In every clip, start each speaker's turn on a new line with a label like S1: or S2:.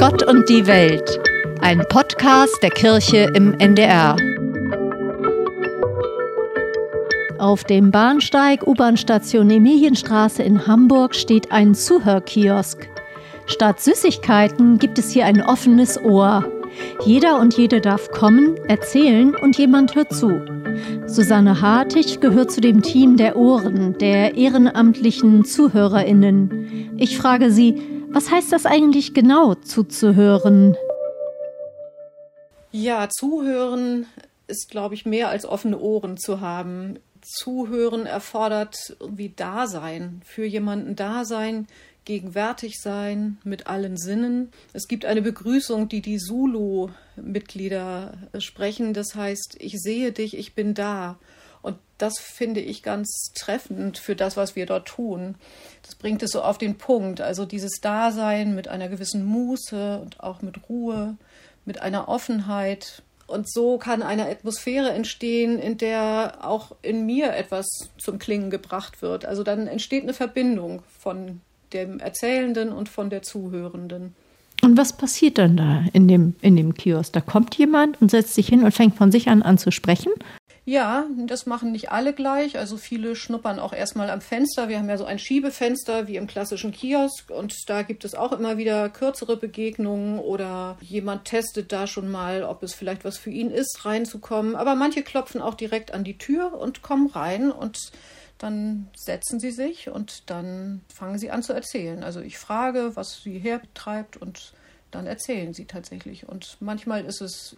S1: Gott und die Welt, ein Podcast der Kirche im NDR. Auf dem Bahnsteig U-Bahn-Station Emilienstraße in Hamburg steht ein Zuhörkiosk. Statt Süßigkeiten gibt es hier ein offenes Ohr. Jeder und jede darf kommen, erzählen und jemand hört zu. Susanne Hartig gehört zu dem Team der Ohren, der ehrenamtlichen ZuhörerInnen. Ich frage sie, was heißt das eigentlich genau, zuzuhören?
S2: Ja, zuhören ist, glaube ich, mehr als offene Ohren zu haben. Zuhören erfordert irgendwie Dasein, für jemanden Dasein, gegenwärtig sein mit allen Sinnen. Es gibt eine Begrüßung, die die Zulu-Mitglieder sprechen. Das heißt, ich sehe dich, ich bin da. Das finde ich ganz treffend für das, was wir dort tun. Das bringt es so auf den Punkt. Also dieses Dasein mit einer gewissen Muße und auch mit Ruhe, mit einer Offenheit. Und so kann eine Atmosphäre entstehen, in der auch in mir etwas zum Klingen gebracht wird. Also dann entsteht eine Verbindung von dem Erzählenden und von der Zuhörenden.
S1: Und was passiert dann da in dem, in dem Kiosk? Da kommt jemand und setzt sich hin und fängt von sich an an zu sprechen?
S2: Ja, das machen nicht alle gleich. Also viele schnuppern auch erstmal am Fenster. Wir haben ja so ein Schiebefenster wie im klassischen Kiosk und da gibt es auch immer wieder kürzere Begegnungen oder jemand testet da schon mal, ob es vielleicht was für ihn ist, reinzukommen. Aber manche klopfen auch direkt an die Tür und kommen rein und dann setzen sie sich und dann fangen sie an zu erzählen. Also ich frage, was sie hertreibt und dann erzählen sie tatsächlich. Und manchmal ist es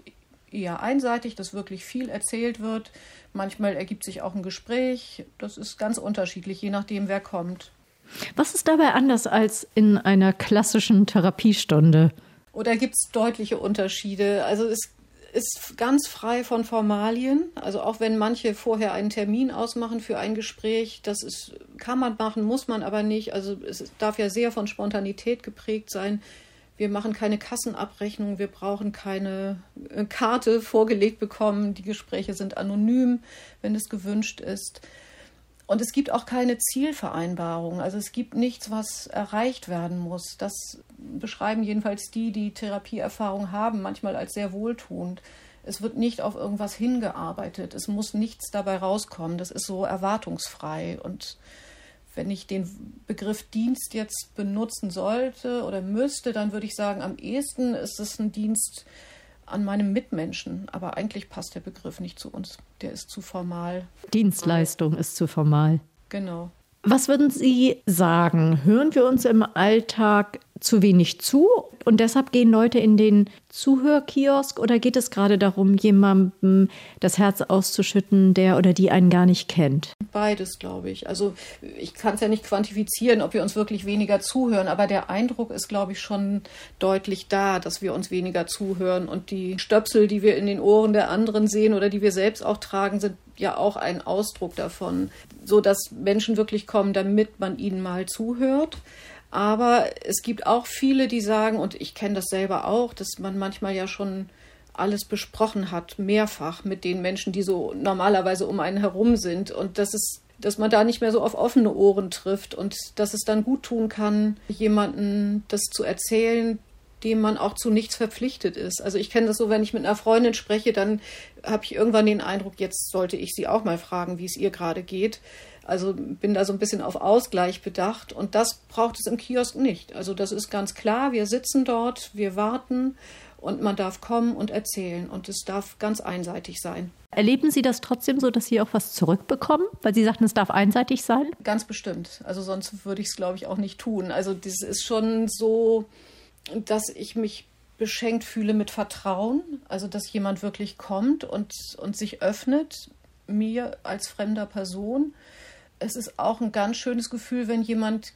S2: eher einseitig, dass wirklich viel erzählt wird. Manchmal ergibt sich auch ein Gespräch. Das ist ganz unterschiedlich, je nachdem, wer kommt.
S1: Was ist dabei anders als in einer klassischen Therapiestunde?
S2: Oder gibt es deutliche Unterschiede? Also es ist ganz frei von Formalien. Also auch wenn manche vorher einen Termin ausmachen für ein Gespräch, das ist, kann man machen, muss man aber nicht. Also es darf ja sehr von Spontanität geprägt sein. Wir machen keine Kassenabrechnung, wir brauchen keine äh, Karte vorgelegt bekommen. Die Gespräche sind anonym, wenn es gewünscht ist. Und es gibt auch keine Zielvereinbarung. Also es gibt nichts, was erreicht werden muss. Das beschreiben jedenfalls die, die Therapieerfahrung haben, manchmal als sehr wohltuend. Es wird nicht auf irgendwas hingearbeitet. Es muss nichts dabei rauskommen. Das ist so erwartungsfrei. Und wenn ich den Begriff Dienst jetzt benutzen sollte oder müsste, dann würde ich sagen, am ehesten ist es ein Dienst, an meinem Mitmenschen. Aber eigentlich passt der Begriff nicht zu uns. Der ist zu formal.
S1: Dienstleistung ist zu formal.
S2: Genau.
S1: Was würden Sie sagen? Hören wir uns im Alltag zu wenig zu und deshalb gehen Leute in den Zuhörkiosk oder geht es gerade darum, jemandem das Herz auszuschütten, der oder die einen gar nicht kennt?
S2: Beides, glaube ich. Also ich kann es ja nicht quantifizieren, ob wir uns wirklich weniger zuhören, aber der Eindruck ist, glaube ich, schon deutlich da, dass wir uns weniger zuhören und die Stöpsel, die wir in den Ohren der anderen sehen oder die wir selbst auch tragen, sind ja auch ein Ausdruck davon, so dass Menschen wirklich kommen, damit man ihnen mal zuhört. Aber es gibt auch viele, die sagen, und ich kenne das selber auch, dass man manchmal ja schon alles besprochen hat, mehrfach mit den Menschen, die so normalerweise um einen herum sind. Und dass es, dass man da nicht mehr so auf offene Ohren trifft und dass es dann gut tun kann, jemanden das zu erzählen, dem man auch zu nichts verpflichtet ist. Also ich kenne das so, wenn ich mit einer Freundin spreche, dann habe ich irgendwann den Eindruck, jetzt sollte ich sie auch mal fragen, wie es ihr gerade geht. Also bin da so ein bisschen auf Ausgleich bedacht und das braucht es im Kiosk nicht. Also das ist ganz klar, wir sitzen dort, wir warten und man darf kommen und erzählen und es darf ganz einseitig sein.
S1: Erleben Sie das trotzdem so, dass Sie auch was zurückbekommen? Weil Sie sagten, es darf einseitig sein?
S2: Ganz bestimmt. Also sonst würde ich es, glaube ich, auch nicht tun. Also das ist schon so, dass ich mich beschenkt fühle mit Vertrauen. Also dass jemand wirklich kommt und, und sich öffnet mir als fremder Person es ist auch ein ganz schönes Gefühl, wenn jemand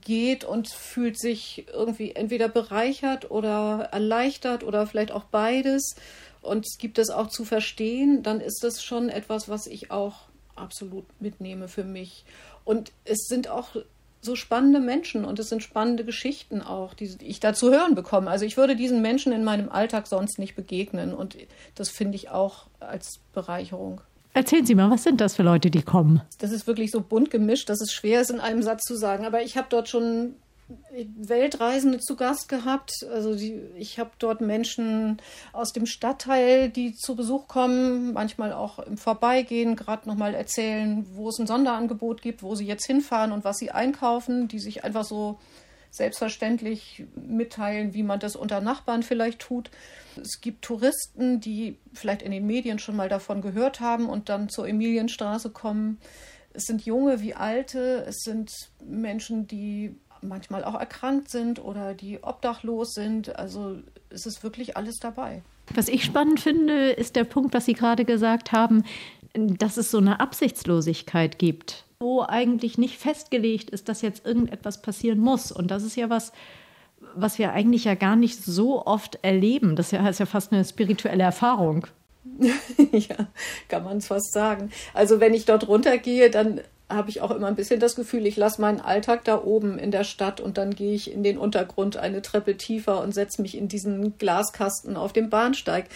S2: geht und fühlt sich irgendwie entweder bereichert oder erleichtert oder vielleicht auch beides und es gibt es auch zu verstehen, dann ist das schon etwas, was ich auch absolut mitnehme für mich. Und es sind auch so spannende Menschen und es sind spannende Geschichten auch, die ich da zu hören bekomme. Also ich würde diesen Menschen in meinem Alltag sonst nicht begegnen und das finde ich auch als Bereicherung.
S1: Erzählen Sie mal, was sind das für Leute, die kommen?
S2: Das ist wirklich so bunt gemischt, dass es schwer ist, in einem Satz zu sagen. Aber ich habe dort schon Weltreisende zu Gast gehabt. Also die, ich habe dort Menschen aus dem Stadtteil, die zu Besuch kommen, manchmal auch im Vorbeigehen, gerade nochmal erzählen, wo es ein Sonderangebot gibt, wo sie jetzt hinfahren und was sie einkaufen, die sich einfach so selbstverständlich mitteilen, wie man das unter Nachbarn vielleicht tut. Es gibt Touristen, die vielleicht in den Medien schon mal davon gehört haben und dann zur Emilienstraße kommen. Es sind junge wie alte, es sind Menschen, die manchmal auch erkrankt sind oder die obdachlos sind. Also es ist wirklich alles dabei.
S1: Was ich spannend finde, ist der Punkt, was Sie gerade gesagt haben, dass es so eine Absichtslosigkeit gibt, wo eigentlich nicht festgelegt ist, dass jetzt irgendetwas passieren muss. Und das ist ja was, was wir eigentlich ja gar nicht so oft erleben. Das ist ja fast eine spirituelle Erfahrung.
S2: ja, kann man es fast sagen. Also wenn ich dort runtergehe, dann habe ich auch immer ein bisschen das Gefühl, ich lasse meinen Alltag da oben in der Stadt und dann gehe ich in den Untergrund eine Treppe tiefer und setze mich in diesen Glaskasten auf dem Bahnsteig,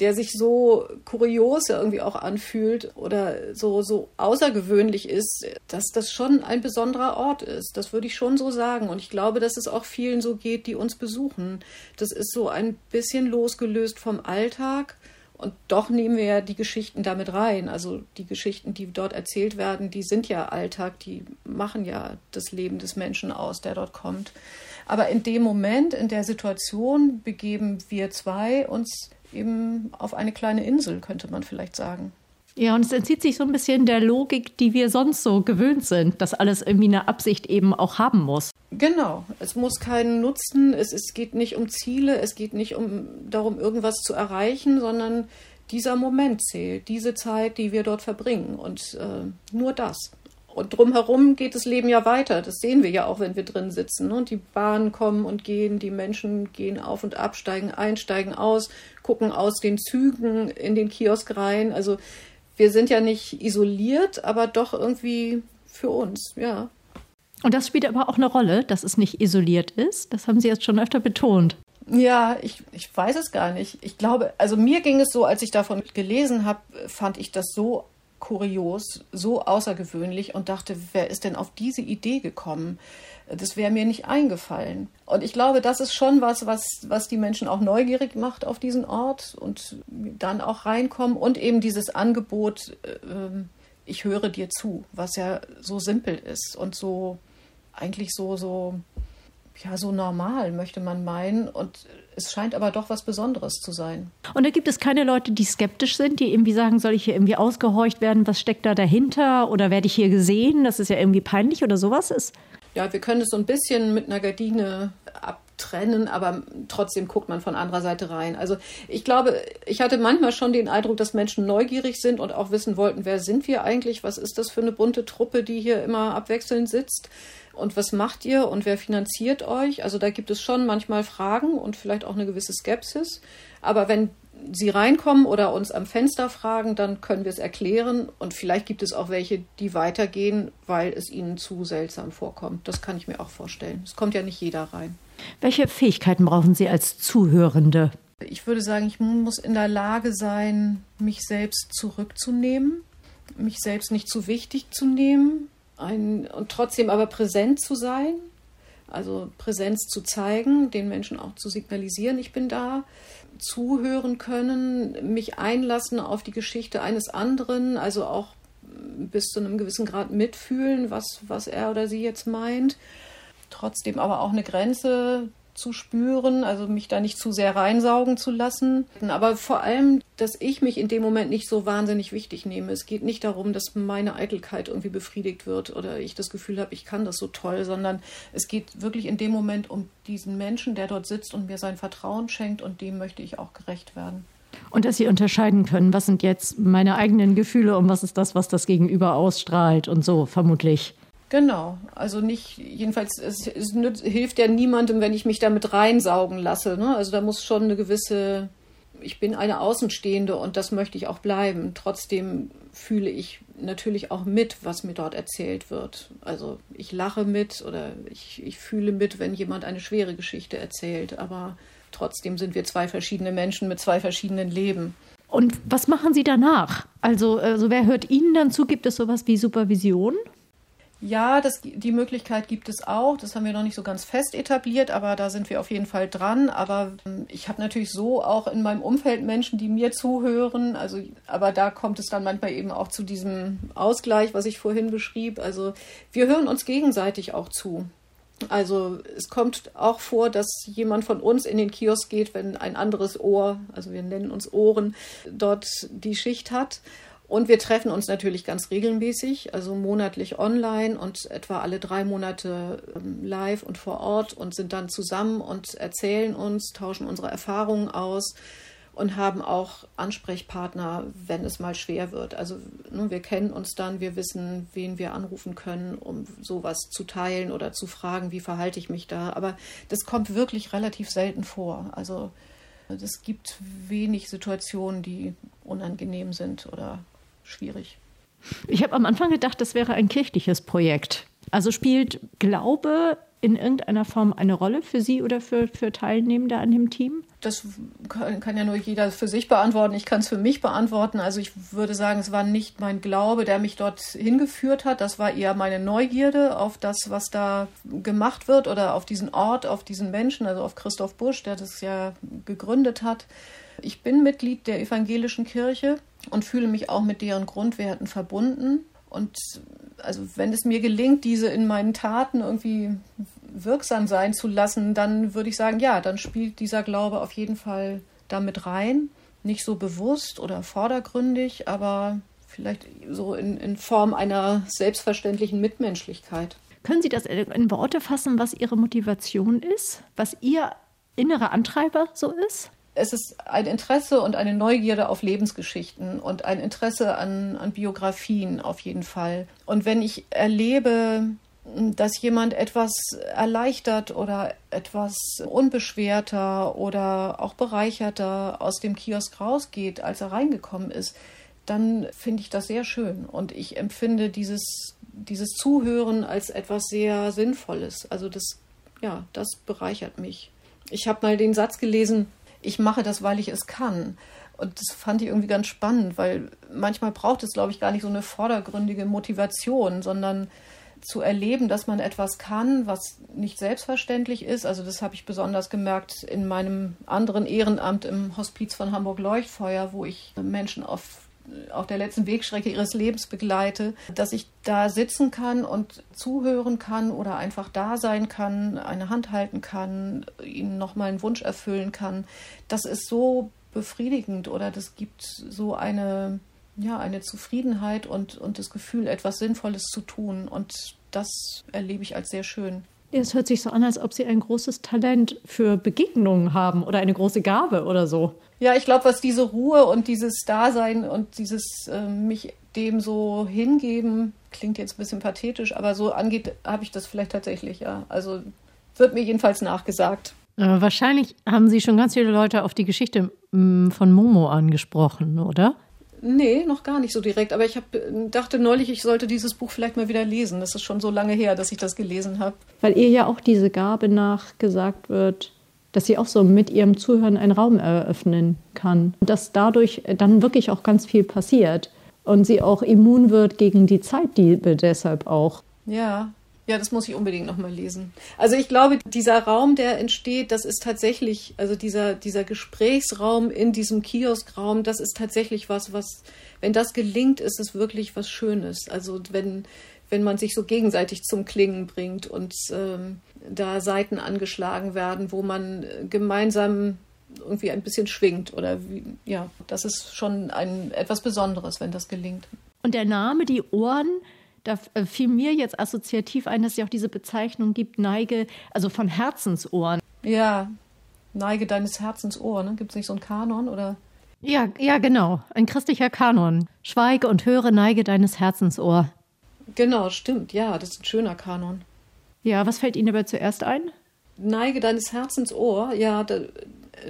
S2: der sich so kurios irgendwie auch anfühlt oder so, so außergewöhnlich ist, dass das schon ein besonderer Ort ist. Das würde ich schon so sagen. Und ich glaube, dass es auch vielen so geht, die uns besuchen. Das ist so ein bisschen losgelöst vom Alltag und doch nehmen wir ja die Geschichten damit rein. Also die Geschichten, die dort erzählt werden, die sind ja Alltag, die machen ja das Leben des Menschen aus, der dort kommt. Aber in dem Moment, in der Situation, begeben wir zwei uns eben auf eine kleine Insel, könnte man vielleicht sagen.
S1: Ja, und es entzieht sich so ein bisschen der Logik, die wir sonst so gewöhnt sind, dass alles irgendwie eine Absicht eben auch haben muss.
S2: Genau, es muss keinen Nutzen, es, es geht nicht um Ziele, es geht nicht um darum, irgendwas zu erreichen, sondern dieser Moment zählt, diese Zeit, die wir dort verbringen und äh, nur das. Und drumherum geht das Leben ja weiter. Das sehen wir ja auch, wenn wir drin sitzen. Ne? Die Bahnen kommen und gehen, die Menschen gehen auf und ab, steigen ein, steigen aus, gucken aus den Zügen in den Kiosk rein. Also wir sind ja nicht isoliert, aber doch irgendwie für uns, ja.
S1: Und das spielt aber auch eine Rolle, dass es nicht isoliert ist. Das haben Sie jetzt schon öfter betont.
S2: Ja, ich, ich weiß es gar nicht. Ich glaube, also mir ging es so, als ich davon gelesen habe, fand ich das so kurios, so außergewöhnlich und dachte, wer ist denn auf diese Idee gekommen? Das wäre mir nicht eingefallen. Und ich glaube, das ist schon was, was, was die Menschen auch neugierig macht auf diesen Ort und dann auch reinkommen und eben dieses Angebot, äh, ich höre dir zu, was ja so simpel ist und so eigentlich so, so, ja, so normal, möchte man meinen. Und es scheint aber doch was Besonderes zu sein.
S1: Und da gibt es keine Leute, die skeptisch sind, die irgendwie sagen, soll ich hier irgendwie ausgehorcht werden? Was steckt da dahinter? Oder werde ich hier gesehen? Das ist ja irgendwie peinlich oder sowas ist?
S2: Ja, wir können es so ein bisschen mit einer Gardine abtrennen, aber trotzdem guckt man von anderer Seite rein. Also ich glaube, ich hatte manchmal schon den Eindruck, dass Menschen neugierig sind und auch wissen wollten, wer sind wir eigentlich? Was ist das für eine bunte Truppe, die hier immer abwechselnd sitzt? Und was macht ihr und wer finanziert euch? Also da gibt es schon manchmal Fragen und vielleicht auch eine gewisse Skepsis. Aber wenn sie reinkommen oder uns am Fenster fragen, dann können wir es erklären. Und vielleicht gibt es auch welche, die weitergehen, weil es ihnen zu seltsam vorkommt. Das kann ich mir auch vorstellen. Es kommt ja nicht jeder rein.
S1: Welche Fähigkeiten brauchen Sie als Zuhörende?
S2: Ich würde sagen, ich muss in der Lage sein, mich selbst zurückzunehmen, mich selbst nicht zu wichtig zu nehmen ein, und trotzdem aber präsent zu sein. Also Präsenz zu zeigen, den Menschen auch zu signalisieren, ich bin da zuhören können, mich einlassen auf die Geschichte eines anderen, also auch bis zu einem gewissen Grad mitfühlen, was, was er oder sie jetzt meint. Trotzdem aber auch eine Grenze zu spüren, also mich da nicht zu sehr reinsaugen zu lassen. Aber vor allem, dass ich mich in dem Moment nicht so wahnsinnig wichtig nehme. Es geht nicht darum, dass meine Eitelkeit irgendwie befriedigt wird oder ich das Gefühl habe, ich kann das so toll, sondern es geht wirklich in dem Moment um diesen Menschen, der dort sitzt und mir sein Vertrauen schenkt und dem möchte ich auch gerecht werden.
S1: Und dass sie unterscheiden können, was sind jetzt meine eigenen Gefühle und was ist das, was das Gegenüber ausstrahlt und so vermutlich.
S2: Genau, also nicht, jedenfalls, es, es hilft ja niemandem, wenn ich mich damit reinsaugen lasse. Ne? Also da muss schon eine gewisse, ich bin eine Außenstehende und das möchte ich auch bleiben. Trotzdem fühle ich natürlich auch mit, was mir dort erzählt wird. Also ich lache mit oder ich, ich fühle mit, wenn jemand eine schwere Geschichte erzählt, aber trotzdem sind wir zwei verschiedene Menschen mit zwei verschiedenen Leben.
S1: Und was machen Sie danach? Also, also wer hört Ihnen dann zu? Gibt es sowas wie Supervision?
S2: Ja, das, die Möglichkeit gibt es auch. Das haben wir noch nicht so ganz fest etabliert, aber da sind wir auf jeden Fall dran. Aber ähm, ich habe natürlich so auch in meinem Umfeld Menschen, die mir zuhören. Also, aber da kommt es dann manchmal eben auch zu diesem Ausgleich, was ich vorhin beschrieb. Also wir hören uns gegenseitig auch zu. Also es kommt auch vor, dass jemand von uns in den Kiosk geht, wenn ein anderes Ohr, also wir nennen uns Ohren, dort die Schicht hat. Und wir treffen uns natürlich ganz regelmäßig, also monatlich online und etwa alle drei Monate ähm, live und vor Ort und sind dann zusammen und erzählen uns, tauschen unsere Erfahrungen aus und haben auch Ansprechpartner, wenn es mal schwer wird. Also ne, wir kennen uns dann, wir wissen, wen wir anrufen können, um sowas zu teilen oder zu fragen, wie verhalte ich mich da. Aber das kommt wirklich relativ selten vor. Also es gibt wenig Situationen, die unangenehm sind oder schwierig.
S1: Ich habe am Anfang gedacht, das wäre ein kirchliches Projekt. Also spielt Glaube in irgendeiner Form eine Rolle für Sie oder für, für Teilnehmende an dem Team?
S2: Das kann, kann ja nur jeder für sich beantworten. Ich kann es für mich beantworten. Also ich würde sagen, es war nicht mein Glaube, der mich dort hingeführt hat. Das war eher meine Neugierde auf das, was da gemacht wird oder auf diesen Ort, auf diesen Menschen, also auf Christoph Busch, der das ja gegründet hat. Ich bin Mitglied der evangelischen Kirche und fühle mich auch mit deren Grundwerten verbunden. Und also wenn es mir gelingt, diese in meinen Taten irgendwie wirksam sein zu lassen, dann würde ich sagen, ja, dann spielt dieser Glaube auf jeden Fall damit rein. Nicht so bewusst oder vordergründig, aber vielleicht so in, in Form einer selbstverständlichen Mitmenschlichkeit.
S1: Können Sie das in Worte fassen, was Ihre Motivation ist? Was Ihr innerer Antreiber so ist?
S2: Es ist ein Interesse und eine Neugierde auf Lebensgeschichten und ein Interesse an, an Biografien auf jeden Fall. Und wenn ich erlebe, dass jemand etwas erleichtert oder etwas unbeschwerter oder auch bereicherter aus dem Kiosk rausgeht, als er reingekommen ist, dann finde ich das sehr schön. Und ich empfinde dieses, dieses Zuhören als etwas sehr Sinnvolles. Also das, ja, das bereichert mich. Ich habe mal den Satz gelesen, ich mache das, weil ich es kann. Und das fand ich irgendwie ganz spannend, weil manchmal braucht es, glaube ich, gar nicht so eine vordergründige Motivation, sondern zu erleben, dass man etwas kann, was nicht selbstverständlich ist. Also das habe ich besonders gemerkt in meinem anderen Ehrenamt im Hospiz von Hamburg Leuchtfeuer, wo ich Menschen auf auf der letzten Wegstrecke ihres Lebens begleite, dass ich da sitzen kann und zuhören kann oder einfach da sein kann, eine Hand halten kann, ihnen nochmal einen Wunsch erfüllen kann. Das ist so befriedigend oder das gibt so eine, ja, eine Zufriedenheit und, und das Gefühl, etwas Sinnvolles zu tun. Und das erlebe ich als sehr schön.
S1: Es hört sich so an, als ob Sie ein großes Talent für Begegnungen haben oder eine große Gabe oder so.
S2: Ja, ich glaube, was diese Ruhe und dieses Dasein und dieses äh, mich dem so hingeben, klingt jetzt ein bisschen pathetisch, aber so angeht, habe ich das vielleicht tatsächlich, ja. Also wird mir jedenfalls nachgesagt.
S1: Äh, wahrscheinlich haben Sie schon ganz viele Leute auf die Geschichte mh, mm, von Momo angesprochen, oder?
S2: Nee, noch gar nicht so direkt. Aber ich hab, dachte neulich, ich sollte dieses Buch vielleicht mal wieder lesen. Das ist schon so lange her, dass ich das gelesen habe.
S1: Weil ihr ja auch diese Gabe nachgesagt wird, dass sie auch so mit ihrem Zuhören einen Raum eröffnen kann. Und dass dadurch dann wirklich auch ganz viel passiert. Und sie auch immun wird gegen die Zeit, die deshalb auch.
S2: Ja, ja, das muss ich unbedingt nochmal lesen. Also ich glaube, dieser Raum, der entsteht, das ist tatsächlich, also dieser, dieser Gesprächsraum in diesem Kioskraum, das ist tatsächlich was, was, wenn das gelingt, ist es wirklich was Schönes. Also wenn, wenn man sich so gegenseitig zum Klingen bringt und ähm, da Seiten angeschlagen werden, wo man gemeinsam irgendwie ein bisschen schwingt oder wie, ja, das ist schon ein etwas Besonderes, wenn das gelingt.
S1: Und der Name, die Ohren, da äh, fiel mir jetzt assoziativ ein, dass es ja auch diese Bezeichnung gibt, Neige, also von Herzensohren.
S2: Ja, Neige deines Herzensohr, ne? Gibt es nicht so einen Kanon oder?
S1: Ja, ja, genau. Ein christlicher Kanon. Schweige und höre, neige deines Herzensohr.
S2: Genau, stimmt. Ja, das ist ein schöner Kanon.
S1: Ja, was fällt Ihnen dabei zuerst ein?
S2: Neige deines Herzens Ohr, ja, da,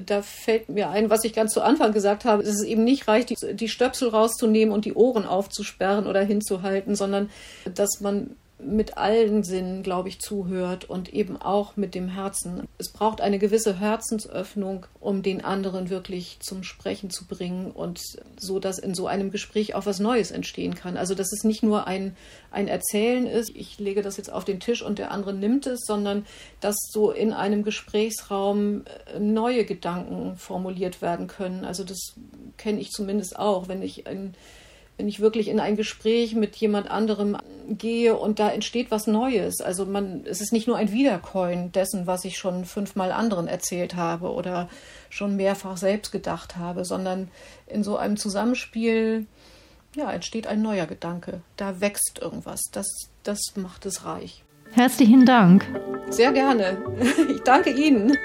S2: da fällt mir ein, was ich ganz zu Anfang gesagt habe, dass es eben nicht reicht, die, die Stöpsel rauszunehmen und die Ohren aufzusperren oder hinzuhalten, sondern dass man mit allen Sinnen, glaube ich, zuhört und eben auch mit dem Herzen. Es braucht eine gewisse Herzensöffnung, um den anderen wirklich zum Sprechen zu bringen und so, dass in so einem Gespräch auch was Neues entstehen kann. Also, dass es nicht nur ein, ein Erzählen ist, ich lege das jetzt auf den Tisch und der andere nimmt es, sondern dass so in einem Gesprächsraum äh, neue Gedanken formuliert werden können. Also, das kenne ich zumindest auch, wenn ich ein wenn ich wirklich in ein Gespräch mit jemand anderem gehe und da entsteht was Neues. Also man, es ist nicht nur ein Wiederkäuen dessen, was ich schon fünfmal anderen erzählt habe oder schon mehrfach selbst gedacht habe, sondern in so einem Zusammenspiel ja, entsteht ein neuer Gedanke. Da wächst irgendwas. Das, das macht es reich.
S1: Herzlichen Dank.
S2: Sehr gerne. Ich danke Ihnen.